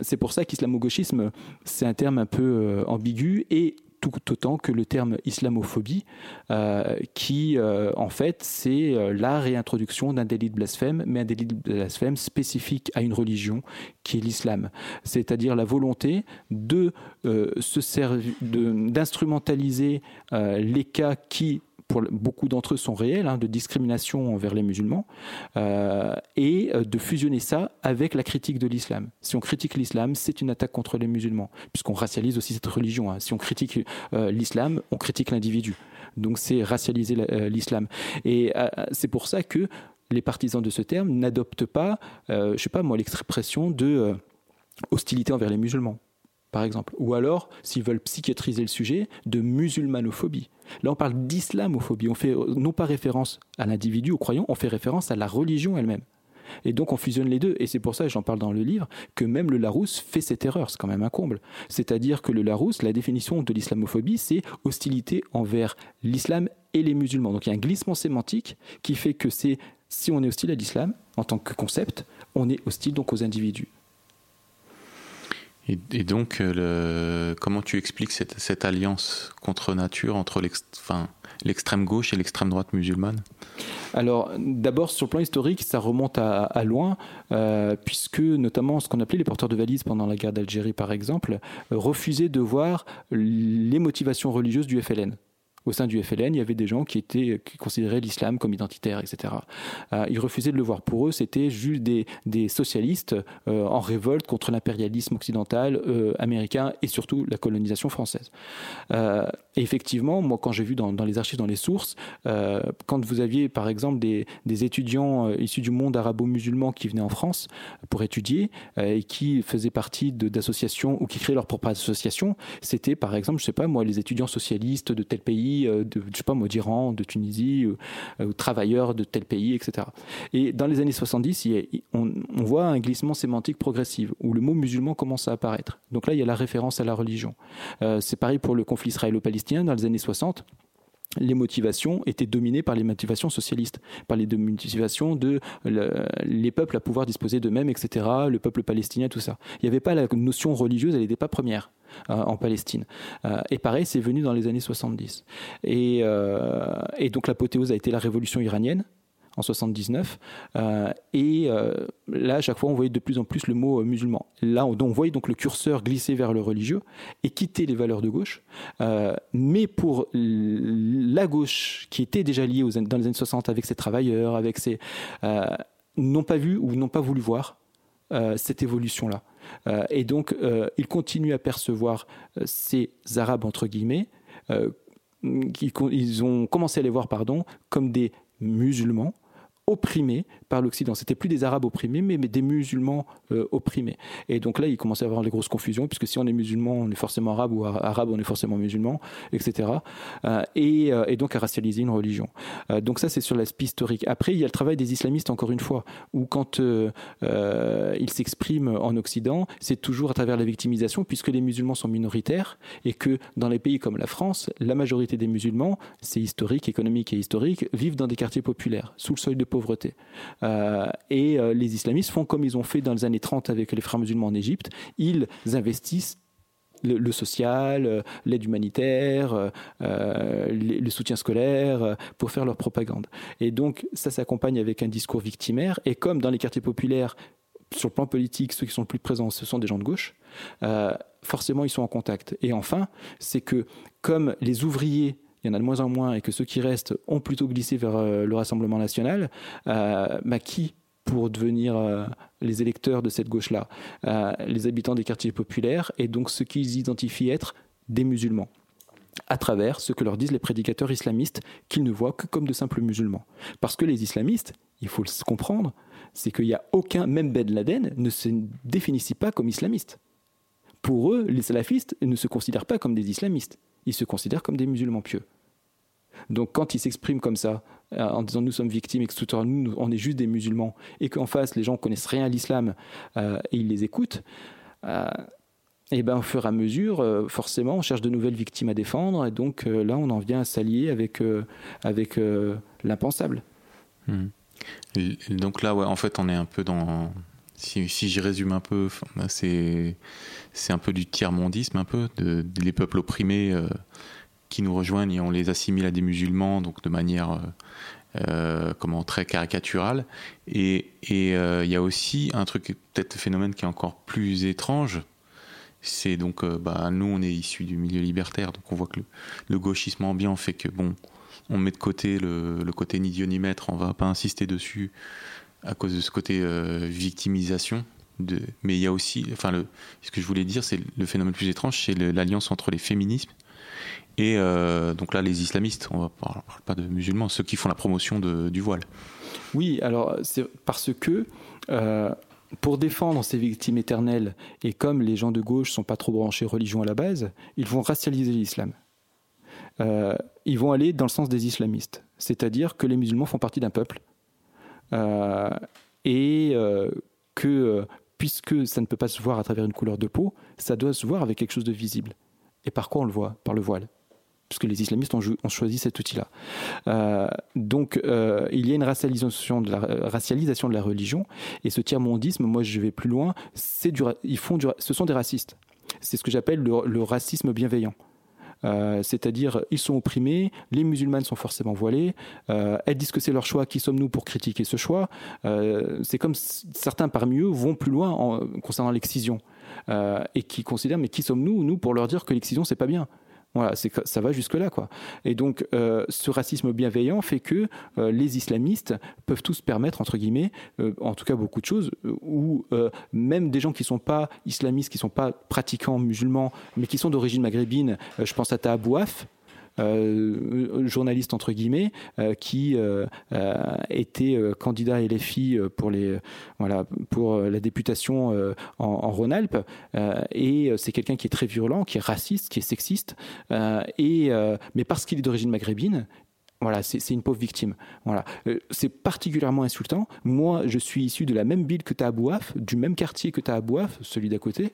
c'est pour ça qu'islamo-gauchisme, c'est un terme un peu ambigu et tout autant que le terme islamophobie, euh, qui euh, en fait c'est euh, la réintroduction d'un délit de blasphème, mais un délit de blasphème spécifique à une religion qui est l'islam, c'est-à-dire la volonté de se servir, d'instrumentaliser les cas qui beaucoup d'entre eux sont réels, hein, de discrimination envers les musulmans, euh, et euh, de fusionner ça avec la critique de l'islam. Si on critique l'islam, c'est une attaque contre les musulmans, puisqu'on racialise aussi cette religion. Hein. Si on critique euh, l'islam, on critique l'individu. Donc c'est racialiser l'islam. Et c'est pour ça que les partisans de ce terme n'adoptent pas, je sais pas moi, l'expression de hostilité envers les musulmans par exemple. Ou alors, s'ils veulent psychiatriser le sujet, de musulmanophobie. Là, on parle d'islamophobie. On fait non pas référence à l'individu, au croyant, on fait référence à la religion elle-même. Et donc on fusionne les deux. Et c'est pour ça, j'en parle dans le livre, que même le Larousse fait cette erreur. C'est quand même un comble. C'est-à-dire que le Larousse, la définition de l'islamophobie, c'est hostilité envers l'islam et les musulmans. Donc il y a un glissement sémantique qui fait que c'est si on est hostile à l'islam en tant que concept, on est hostile donc aux individus. Et, donc, euh, comment tu expliques cette, alliance contre nature entre l'extrême gauche et l'extrême droite musulmane? Alors, d'abord, sur le plan historique, ça remonte à, loin, euh, puisque notamment ce qu'on appelait les porteurs de valises pendant la guerre d'Algérie, par exemple, refusaient de voir les motivations religieuses du FLN au sein du FLN, il y avait des gens qui étaient qui considéraient l'islam comme identitaire, etc. Euh, ils refusaient de le voir. Pour eux, c'était juste des, des socialistes euh, en révolte contre l'impérialisme occidental euh, américain et surtout la colonisation française. effectivement, moi, quand j'ai vu dans, dans, les archives, dans les sources, quand vous aviez, par exemple, des, des étudiants issus du monde arabo-musulman qui venaient en France pour étudier et qui faisaient partie d'associations ou qui créaient leur propre association, c'était, par exemple, je sais pas moi, les étudiants socialistes de tel pays euh, de, je sais pas d'Iran, de Tunisie, ou, euh, travailleurs de tel pays, etc. Et dans les années 70, on, voit un glissement sémantique progressif où le mot musulman commence à apparaître. Donc là, il y a la référence à la religion. Euh, c'est pareil pour le conflit israélo-palestinien dans les années 60 les motivations étaient dominées par les motivations socialistes, par les motivations de les peuples à pouvoir disposer d'eux-mêmes, etc., le peuple palestinien, tout ça. Il n'y avait pas la notion religieuse, elle n'était pas première. Euh, en Palestine. Euh, et pareil, c'est venu dans les années 70. Et, euh, et donc l'apothéose a été la révolution iranienne en 79. et là, à chaque fois, on voyait de plus en plus le mot musulman. Là, on, voyait donc le curseur glisser vers le religieux et quitter les valeurs de gauche. mais pour la gauche, qui était déjà liée aux, dans les années 60 avec ses travailleurs, avec ses... n'ont pas vu ou n'ont pas voulu voir cette évolution-là. Euh, et donc, euh, il continue à percevoir euh, ces Arabes, entre guillemets, ils ont commencé à les voir pardon, comme des musulmans opprimés par l'Occident. C'était plus des Arabes opprimés, mais, des musulmans euh, opprimés. Et donc là, il commençait à avoir les grosses confusions, puisque si on est musulman, on est forcément arabe, ou arabe, on est forcément musulman, etc. Euh, euh, et, donc à racialiser une religion. donc ça, c'est sur l'aspect historique. Après, il y a le travail des islamistes, encore une fois, où quand ils s'expriment en Occident, c'est toujours à travers la victimisation, puisque les musulmans sont minoritaires, et que dans les pays comme la France, la majorité des musulmans, c'est historique, économique et historique, vivent dans des quartiers populaires, sous le seuil de pauvreté. Euh, et euh, les islamistes font comme ils ont fait dans les années 30 avec les frères musulmans en Égypte. Ils investissent le, social, euh, l'aide humanitaire, le, soutien scolaire, pour faire leur propagande. Et donc ça s'accompagne avec un discours victimaire. Et comme dans les quartiers populaires, sur le plan politique, ceux qui sont le plus présents, ce sont des gens de gauche, forcément ils sont en contact. Et enfin, c'est que comme les ouvriers il y en a de moins en moins et que ceux qui restent ont plutôt glissé vers euh, le Rassemblement national, euh, bah, qui pour devenir euh, les électeurs de cette gauche-là Les habitants des quartiers populaires et donc ceux qu'ils identifient être des musulmans à travers ce que leur disent les prédicateurs islamistes qu'ils ne voient que comme de simples musulmans. Parce que les islamistes, il faut le comprendre, c'est qu'il n'y a aucun, même Ben Laden ne se définit pas comme islamiste. Pour eux, les salafistes ne se considèrent pas comme des islamistes ils se considèrent comme des musulmans pieux. Donc quand ils s'expriment comme ça, euh, en disant nous sommes victimes et que tout nous on est juste des musulmans, et qu'en face les gens connaissent rien à l'islam euh, et ils les écoutent, euh, et ben au fur et à mesure, forcément, on cherche de nouvelles victimes à défendre, et donc là on en vient à s'allier avec, avec l'impensable. Hmm. Donc là, ouais, en fait, on est un peu dans. Si, si j'y résume un peu, c'est c'est un peu du tiers-mondisme, un peu, de, les peuples opprimés euh, qui nous rejoignent et on les assimile à des musulmans, donc de manière euh, euh, comment très caricaturale. Et il y a aussi un truc, peut-être phénomène qui est encore plus étrange. C'est donc, bah, nous, on est issus du milieu libertaire, donc on voit que le, gauchisme ambiant fait que, bon, on met de côté le, le côté ni Dieu ni maître, on va pas insister dessus à cause de ce côté victimisation mais il y a aussi, enfin, le, ce que je voulais dire, c'est le phénomène le plus étrange, c'est l'alliance entre les féminismes et euh, donc là les islamistes. On ne parle pas de musulmans, ceux qui font la promotion du voile. Oui, alors c'est parce que pour défendre ces victimes éternelles, et comme les gens de gauche sont pas trop branchés religion à la base, ils vont racialiser l'islam. Euh, ils vont aller dans le sens des islamistes, c'est-à-dire que les musulmans font partie d'un peuple euh, et euh, que puisque ça ne peut pas se voir à travers une couleur de peau, ça doit se voir avec quelque chose de visible. Et par quoi on le voit? Par le voile puisque les islamistes ont, choisi cet outil-là. Euh, donc, euh, il y a une racialisation de, la, racialisation de la religion, et ce tiers-mondisme, moi je vais plus loin, du, ils font ce sont des racistes. C'est ce que j'appelle le, racisme bienveillant. Euh, c'est-à-dire ils sont opprimés, les musulmanes sont forcément voilés, elles disent que c'est leur choix, qui sommes-nous pour critiquer ce choix? C'est comme certains parmi eux vont plus loin concernant l'excision et qui considèrent mais qui sommes-nous nous pour leur dire que l'excision c'est pas bien? Voilà, ça va jusque-là, quoi. Et donc, euh, ce racisme bienveillant fait que euh, les islamistes peuvent tous permettre, entre guillemets, euh, en tout cas beaucoup de choses, ou même des gens qui ne sont pas islamistes, qui ne sont pas pratiquants musulmans, mais qui sont d'origine maghrébine, je pense à Taabouaf, journaliste entre guillemets, euh, qui euh, était candidat LFI pour les voilà pour la députation en, en Rhône-Alpes et c'est quelqu'un qui est très violent, qui est raciste, qui est sexiste et mais parce qu'il est d'origine maghrébine, voilà, c'est une pauvre victime. Voilà, c'est particulièrement insultant. Moi, je suis issu de la même ville que Tahabouaf, du même quartier que Tahabouaf, celui d'à côté.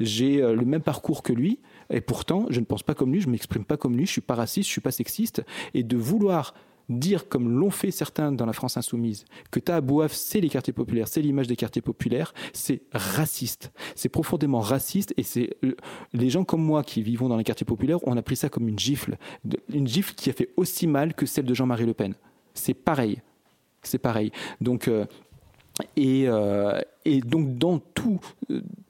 J'ai le même parcours que lui. Et pourtant, je ne pense pas comme lui, je ne m'exprime pas comme lui, je suis pas raciste, je suis pas sexiste. Et de vouloir dire, comme l'ont fait certains dans la France insoumise, que Tahabouaf, c'est les quartiers populaires, c'est l'image des quartiers populaires, c'est raciste. C'est profondément raciste et c'est euh, les gens comme moi qui vivons dans les quartiers populaires, on a pris ça comme une gifle. Une gifle qui a fait aussi mal que celle de Jean-Marie Le Pen. C'est pareil. C'est pareil. Donc, euh, et, euh, et, donc dans tout,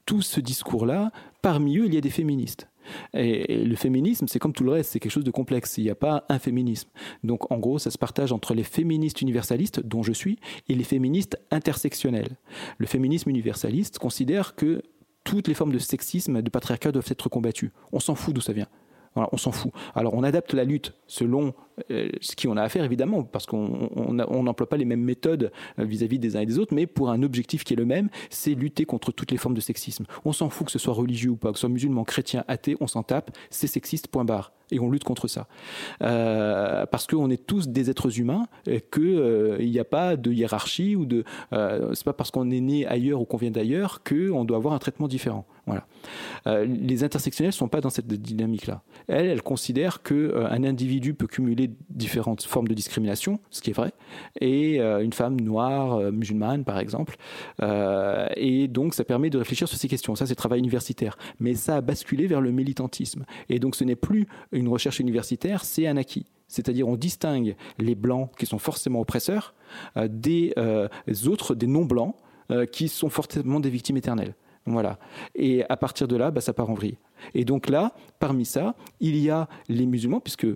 tout ce discours-là, parmi eux, il y a des féministes. Et, le féminisme, c'est comme tout le reste, c'est quelque chose de complexe. Il n'y a pas un féminisme. Donc en gros, ça se partage entre les féministes universalistes, dont je suis, et les féministes intersectionnels. Le féminisme universaliste considère que toutes les formes de sexisme, de patriarcat doivent être combattues. On s'en fout d'où ça vient. on s'en fout. Alors on adapte la lutte selon ce qui on a à faire évidemment, parce qu'on n'emploie pas les mêmes méthodes euh, vis-à-vis des uns et des autres, mais pour un objectif qui est le même, c'est lutter contre toutes les formes de sexisme. On s'en fout que ce soit religieux ou pas, que ce soit musulman, chrétien, athée, on s'en tape, c'est sexiste, point barre. Et on lutte contre ça. Euh, parce qu'on est tous des êtres humains, qu'il n'y a pas de hiérarchie ou de. c'est pas parce qu'on est né ailleurs ou qu'on vient d'ailleurs qu'on doit avoir un traitement différent. Voilà. les intersectionnels ne sont pas dans cette dynamique-là. Elles, elles considèrent qu'un individu peut cumuler différentes formes de discrimination, ce qui est vrai, et euh, une femme noire, euh, musulmane par exemple. Euh, et donc ça permet de réfléchir sur ces questions. Ça c'est travail universitaire. Mais ça a basculé vers le militantisme. Et donc ce n'est plus une recherche universitaire, c'est un acquis. C'est-à-dire on distingue les blancs qui sont forcément oppresseurs des autres, des non-blancs, qui sont forcément des victimes éternelles. Voilà. Et à partir de là, bah, ça part en vrille. Et donc là, parmi ça, il y a les musulmans, puisque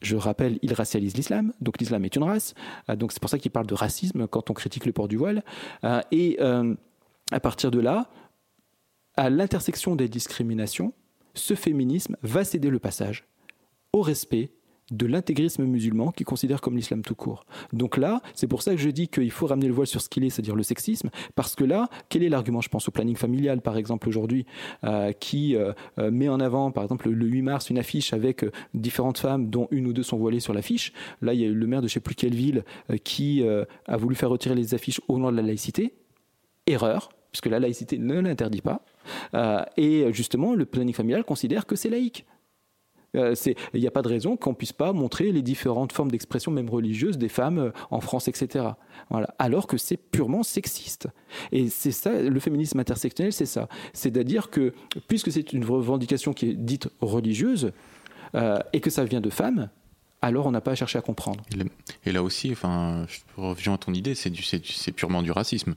je rappelle, il racialise l'islam, donc l'islam est une race, euh, donc c'est pour ça qu'il parle de racisme quand on critique le port du voile. Euh, et euh, à partir de là, à l'intersection des discriminations, ce féminisme va céder le passage au respect de l'intégrisme musulman qui considère comme l'islam tout court. Donc là, c'est pour ça que je dis qu'il faut ramener le voile sur ce qu'il est, c'est-à-dire le sexisme, parce que là, quel est l'argument Je pense au planning familial, par exemple, aujourd'hui, euh, qui euh, euh, met en avant, par exemple, le 8 mars, une affiche avec différentes femmes, dont une ou deux sont voilées sur l'affiche. Là, il y a eu le maire de je ne sais plus quelle ville qui a voulu faire retirer les affiches au nom de la laïcité. Erreur, puisque la laïcité ne l'interdit pas. et justement, le planning familial considère que c'est laïque. Euh, il n'y a pas de raison qu'on puisse pas montrer les différentes formes d'expression, même religieuse, des femmes euh, en France, etc. Voilà. Alors que c'est purement sexiste. Et c'est ça, le féminisme intersectionnel, c'est ça. C'est-à-dire que, puisque c'est une revendication qui est dite religieuse, euh, et que ça vient de femmes, alors on n'a pas à chercher à comprendre. Et là aussi, enfin, je reviens à ton idée, c'est purement du racisme.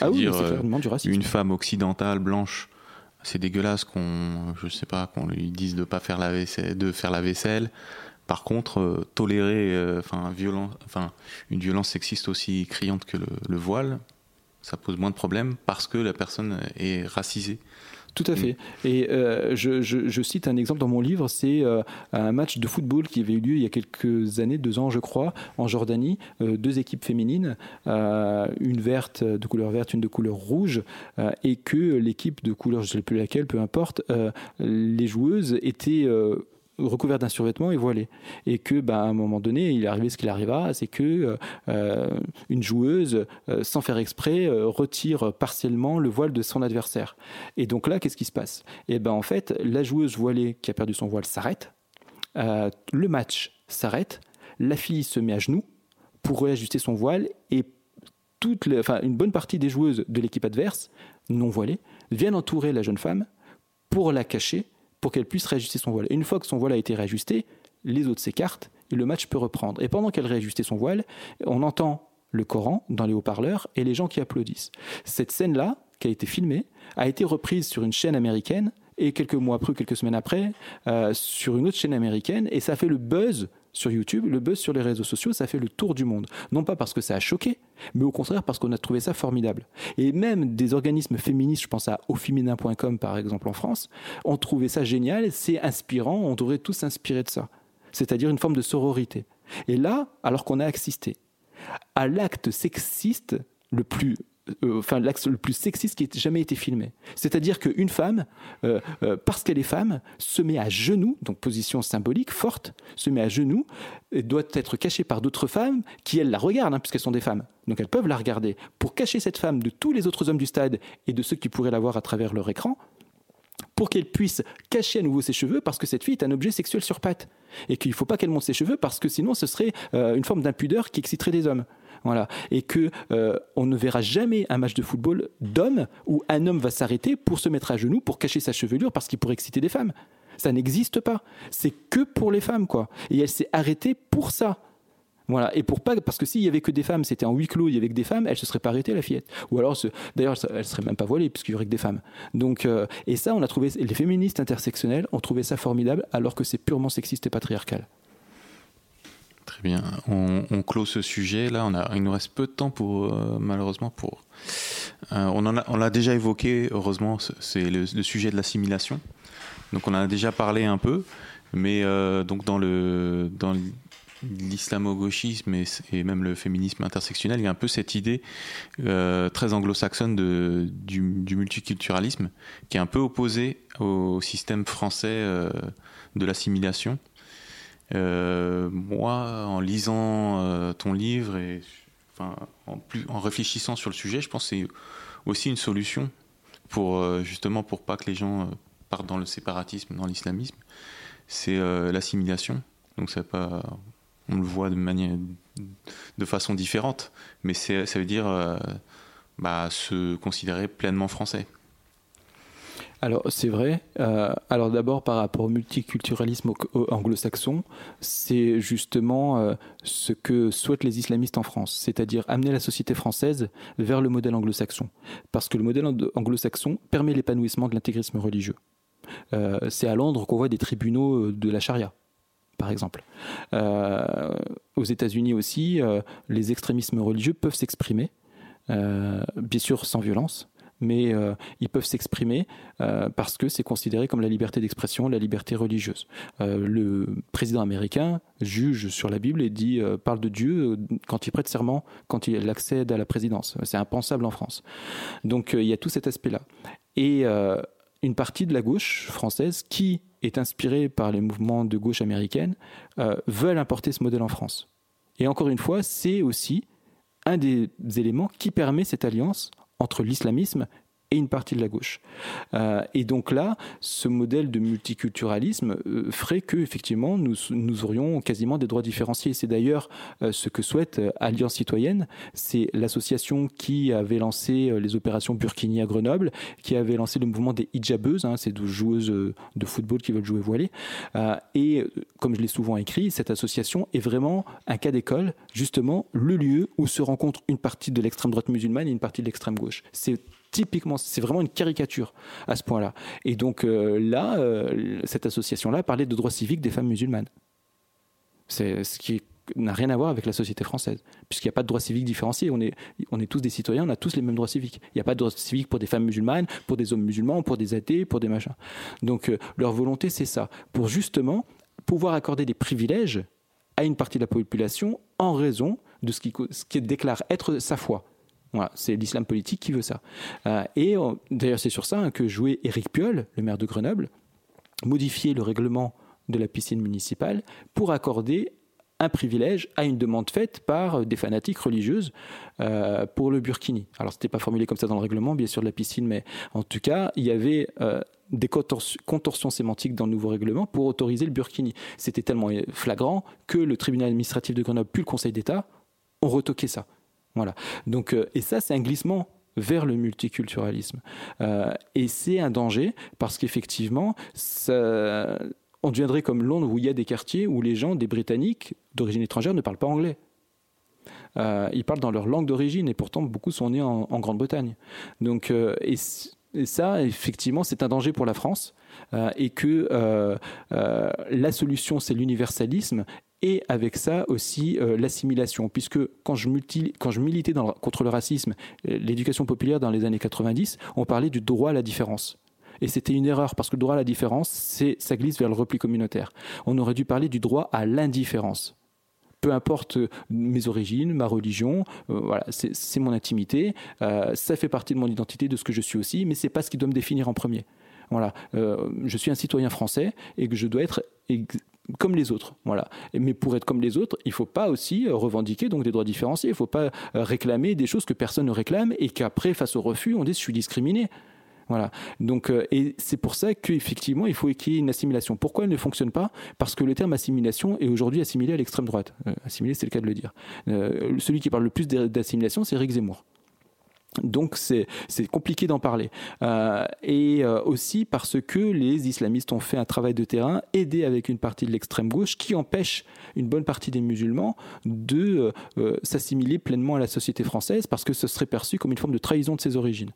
Ah oui, c'est du racisme. Une femme occidentale blanche c'est dégueulasse qu'on, je sais pas, qu'on lui dise de pas faire la vaisselle, de faire la vaisselle. Par contre, euh, tolérer, euh, enfin, une violence sexiste aussi criante que le, voile, ça pose moins de problèmes parce que la personne est racisée. Tout à fait. Et euh, je, cite un exemple dans mon livre, c'est euh, un match de football qui avait eu lieu il y a quelques années, deux ans je crois, en Jordanie, euh, deux équipes féminines, une verte de couleur verte, une de couleur rouge, et que l'équipe de couleur, je ne sais plus laquelle, peu importe, les joueuses étaient recouvert d'un survêtement et voilé. Et que, bah, à un moment donné, il est arrivé ce qu'il arriva, c'est que euh, une joueuse, euh, sans faire exprès, euh, retire partiellement le voile de son adversaire. Et donc là, qu'est-ce qui se passe? Et ben en fait, la joueuse voilée qui a perdu son voile s'arrête, le match s'arrête, la fille se met à genoux pour réajuster son voile et toute enfin, une bonne partie des joueuses de l'équipe adverse, non voilées, viennent entourer la jeune femme pour la cacher pour qu'elle puisse réajuster son voile. Une fois que son voile a été réajusté, les autres s'écartent et le match peut reprendre. Et pendant qu'elle réajustait son voile, on entend le Coran dans les haut-parleurs et les gens qui applaudissent. Cette scène-là, qui a été filmée, a été reprise sur une chaîne américaine et quelques mois après, quelques semaines après, euh, sur une autre chaîne américaine et ça fait le buzz sur YouTube, le buzz sur les réseaux sociaux, ça fait le tour du monde. Non pas parce que ça a choqué, mais au contraire parce qu'on a trouvé ça formidable. Et même des organismes féministes, je pense à auféminin.com par exemple en France, ont trouvé ça génial, c'est inspirant, on devrait tous s'inspirer de ça. C'est-à-dire une forme de sororité. Et là, alors qu'on a assisté à l'acte sexiste le plus euh, enfin l'axe le plus sexiste qui ait jamais été filmé. C'est-à-dire qu'une femme, euh, euh, parce qu'elle est femme, se met à genoux, donc position symbolique forte, se met à genoux, et doit être cachée par d'autres femmes qui elles la regardent, hein, puisqu'elles sont des femmes. Donc elles peuvent la regarder. Pour cacher cette femme de tous les autres hommes du stade et de ceux qui pourraient la voir à travers leur écran, pour qu'elle puisse cacher à nouveau ses cheveux parce que cette fille est un objet sexuel sur pattes et qu'il ne faut pas qu'elle monte ses cheveux parce que sinon ce serait une forme d'impudeur qui exciterait des hommes. Voilà. Et que euh, on ne verra jamais un match de football d'hommes où un homme va s'arrêter pour se mettre à genoux pour cacher sa chevelure parce qu'il pourrait exciter des femmes. Ça n'existe pas. C'est que pour les femmes, quoi. Et elle s'est arrêtée pour ça. Voilà. Et pour pas, parce que s'il y avait que des femmes, c'était en huis clos, il y avait que des femmes, elle se serait pas arrêtée, la fillette. Ou alors, d'ailleurs, elle serait même pas voilée, puisqu'il y aurait que des femmes. Donc, euh, et ça, on a trouvé, les féministes intersectionnelles ont trouvé ça formidable, alors que c'est purement sexiste et patriarcal. Très bien. On, clôt ce sujet. Là, on a, il nous reste peu de temps pour, euh, malheureusement, pour. Euh, on on l'a déjà évoqué. Heureusement, c'est le, sujet de l'assimilation. Donc, on en a déjà parlé un peu, mais donc dans le dans l'islamo-gauchisme et, même le féminisme intersectionnel, il y a un peu cette idée très anglo-saxonne du, multiculturalisme qui est un peu opposé au système français de l'assimilation. Euh, moi, en lisant euh, ton livre et en, réfléchissant sur le sujet, je pense que c'est aussi une solution pour euh, justement pour pas que les gens partent dans le séparatisme, dans l'islamisme. C'est l'assimilation. Donc ça pas, on le voit de manière, façon différente, mais ça veut dire bah, se considérer pleinement français. Alors c'est vrai. Euh, alors d'abord par rapport au multiculturalisme anglo-saxon, c'est justement euh, ce que souhaitent les islamistes en France, c'est-à-dire amener la société française vers le modèle anglo-saxon, parce que le modèle anglo-saxon permet l'épanouissement de l'intégrisme religieux. Euh, c'est à Londres qu'on voit des tribunaux de la charia par exemple. aux États-Unis aussi, les extrémismes religieux peuvent s'exprimer, bien sûr sans violence, mais euh, ils peuvent s'exprimer euh, parce que c'est considéré comme la liberté d'expression, la liberté religieuse. Euh, le président américain juge sur la Bible et dit parle de Dieu quand il prête serment, quand il accède à la présidence. C'est impensable en France. Donc il y a tout cet aspect-là. Une partie de la gauche française qui est inspirée par les mouvements de gauche américaine veulent importer ce modèle en France. Et encore une fois, c'est aussi un des éléments qui permet cette alliance entre l'islamisme et une partie de la gauche. Euh, et donc là, ce modèle de multiculturalisme euh, ferait que effectivement nous, nous aurions quasiment des droits différenciés. C'est d'ailleurs euh, ce que souhaite Alliance citoyenne. C'est l'association qui avait lancé les opérations Burkini à Grenoble, qui avait lancé le mouvement des hijabeuses, hein, ces joueuses de football qui veulent jouer voilées. et comme je l'ai souvent écrit, cette association est vraiment un cas d'école, justement le lieu où se rencontre une partie de l'extrême droite musulmane et une partie de l'extrême gauche. C'est typiquement, c'est vraiment une caricature à ce point-là. Et donc euh, là, euh, cette association-là parlait de droits civiques des femmes musulmanes. C'est ce qui n'a rien à voir avec la société française, puisqu'il n'y a pas de droits civiques différenciés. On est, on est tous des citoyens, on a tous les mêmes droits civiques. Il n'y a pas de droits civiques pour des femmes musulmanes, pour des hommes musulmans, pour des athées, pour des machins. Donc euh, leur volonté, c'est ça, pour justement pouvoir accorder des privilèges à une partie de la population en raison de ce qui, ce qui déclare être sa foi. C'est l'islam politique qui veut ça. Euh, et euh, d'ailleurs, c'est sur ça hein, que jouait Éric Piolle, le maire de Grenoble, modifier le règlement de la piscine municipale pour accorder un privilège à une demande faite par des fanatiques religieuses euh, pour le burkini. Alors, ce n'était pas formulé comme ça dans le règlement, bien sûr, de la piscine, mais en tout cas, il y avait des contorsions sémantiques dans le nouveau règlement pour autoriser le burkini. C'était tellement flagrant que le tribunal administratif de Grenoble puis le Conseil d'État ont retoqué ça. Voilà. Donc, euh, et ça, c'est un glissement vers le multiculturalisme. Euh, et c'est un danger parce qu'effectivement, on deviendrait comme Londres où il y a des quartiers où les gens, des Britanniques d'origine étrangère, ne parlent pas anglais. Euh, ils parlent dans leur langue d'origine et pourtant beaucoup sont nés en, Grande-Bretagne. Donc, et, ça, effectivement, c'est un danger pour la France et que la solution, c'est l'universalisme et avec ça aussi euh, l'assimilation, puisque quand je, quand je militais contre le racisme, euh, l'éducation populaire dans les années 90, on parlait du droit à la différence. Et c'était une erreur, parce que le droit à la différence, c'est, ça glisse vers le repli communautaire. On aurait dû parler du droit à l'indifférence. Peu importe euh, mes origines, ma religion, voilà, c'est, mon intimité, ça fait partie de mon identité, de ce que je suis aussi, mais c'est pas ce qui doit me définir en premier. Voilà, je suis un citoyen français et que je dois être comme les autres. Voilà. Mais pour être comme les autres, il ne faut pas aussi euh, revendiquer donc des droits différenciés. Il ne faut pas euh, réclamer des choses que personne ne réclame et qu'après, face au refus, on dit je suis discriminé. Voilà. Donc, euh, et c'est pour ça qu'effectivement, il faut qu'il y ait une assimilation. Pourquoi elle ne fonctionne pas? Parce que le terme assimilation est aujourd'hui assimilé à l'extrême droite. assimilé, c'est le cas de le dire. celui qui parle le plus d'assimilation, c'est Eric Zemmour. Donc c'est compliqué d'en parler. Euh, et euh, aussi parce que les islamistes ont fait un travail de terrain, aidé avec une partie de l'extrême gauche, qui empêche une bonne partie des musulmans de euh, s'assimiler pleinement à la société française, parce que ce serait perçu comme une forme de trahison de ses origines.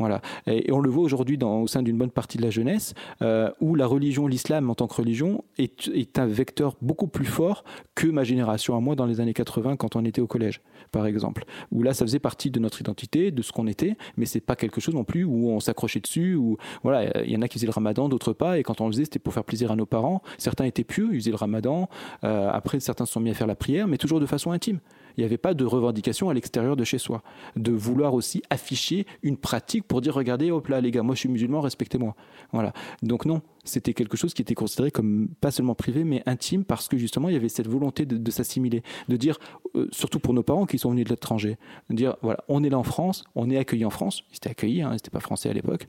Voilà. Et, on le voit aujourd'hui au sein d'une bonne partie de la jeunesse, euh, où la religion, l'islam en tant que religion, est, un vecteur beaucoup plus fort que ma génération à moi dans les années 80 quand on était au collège, par exemple. Où là, ça faisait partie de notre identité, de ce qu'on était, mais c'est pas quelque chose non plus où on s'accrochait dessus. Où voilà, il y en a qui faisaient le Ramadan, d'autres pas, et quand on le faisait, c'était pour faire plaisir à nos parents. Certains étaient pieux, ils faisaient le Ramadan. Euh, après, certains se sont mis à faire la prière, mais toujours de façon intime. Il n'y avait pas de revendication à l'extérieur de chez soi, de vouloir aussi afficher une pratique pour dire regardez, hop là les gars, moi je suis musulman, respectez-moi. Voilà. Donc non, c'était quelque chose qui était considéré comme pas seulement privé, mais intime, parce que justement, il y avait cette volonté de, s'assimiler, de dire, euh, surtout pour nos parents qui sont venus de l'étranger, de dire, voilà, on est là en France, on est accueillis en France, ils étaient accueillis, hein, ils pas français à l'époque,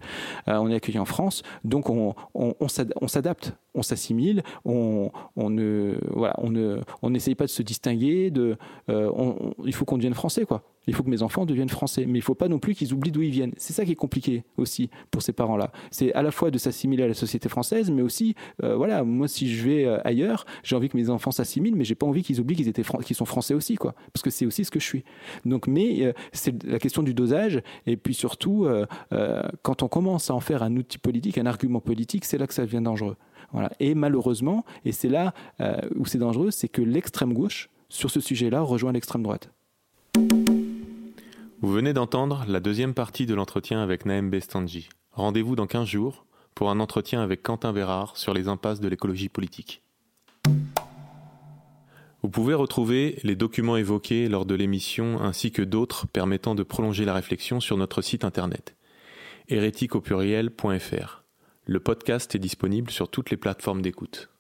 euh, on est accueillis en France, donc on, on, on s'adapte, on s'assimile, on, on, ne, voilà, on ne, on n'essaye pas de se distinguer, de, euh, il faut qu'on devienne français, quoi. Il faut que mes enfants deviennent français, mais il ne faut pas non plus qu'ils oublient d'où ils viennent. C'est ça qui est compliqué aussi pour ces parents-là. C'est à la fois de s'assimiler à la société française, mais aussi, euh, voilà, moi si je vais euh, ailleurs, j'ai envie que mes enfants s'assimilent, mais j'ai pas envie qu'ils oublient qu'ils étaient qu'ils sont français aussi, quoi, parce que c'est aussi ce que je suis. Donc, mais euh, c'est la question du dosage, et puis surtout, quand on commence à en faire un outil politique, un argument politique, c'est là que ça devient dangereux. Voilà. Et malheureusement, et c'est là où c'est dangereux, c'est que l'extrême gauche sur ce sujet-là rejoint l'extrême droite. Vous venez d'entendre la deuxième partie de l'entretien avec Naëm Bestanji. Rendez-vous dans 15 jours pour un entretien avec Quentin Vérard sur les impasses de l'écologie politique. Vous pouvez retrouver les documents évoqués lors de l'émission ainsi que d'autres permettant de prolonger la réflexion sur notre site internet hérétique Le podcast est disponible sur toutes les plateformes d'écoute.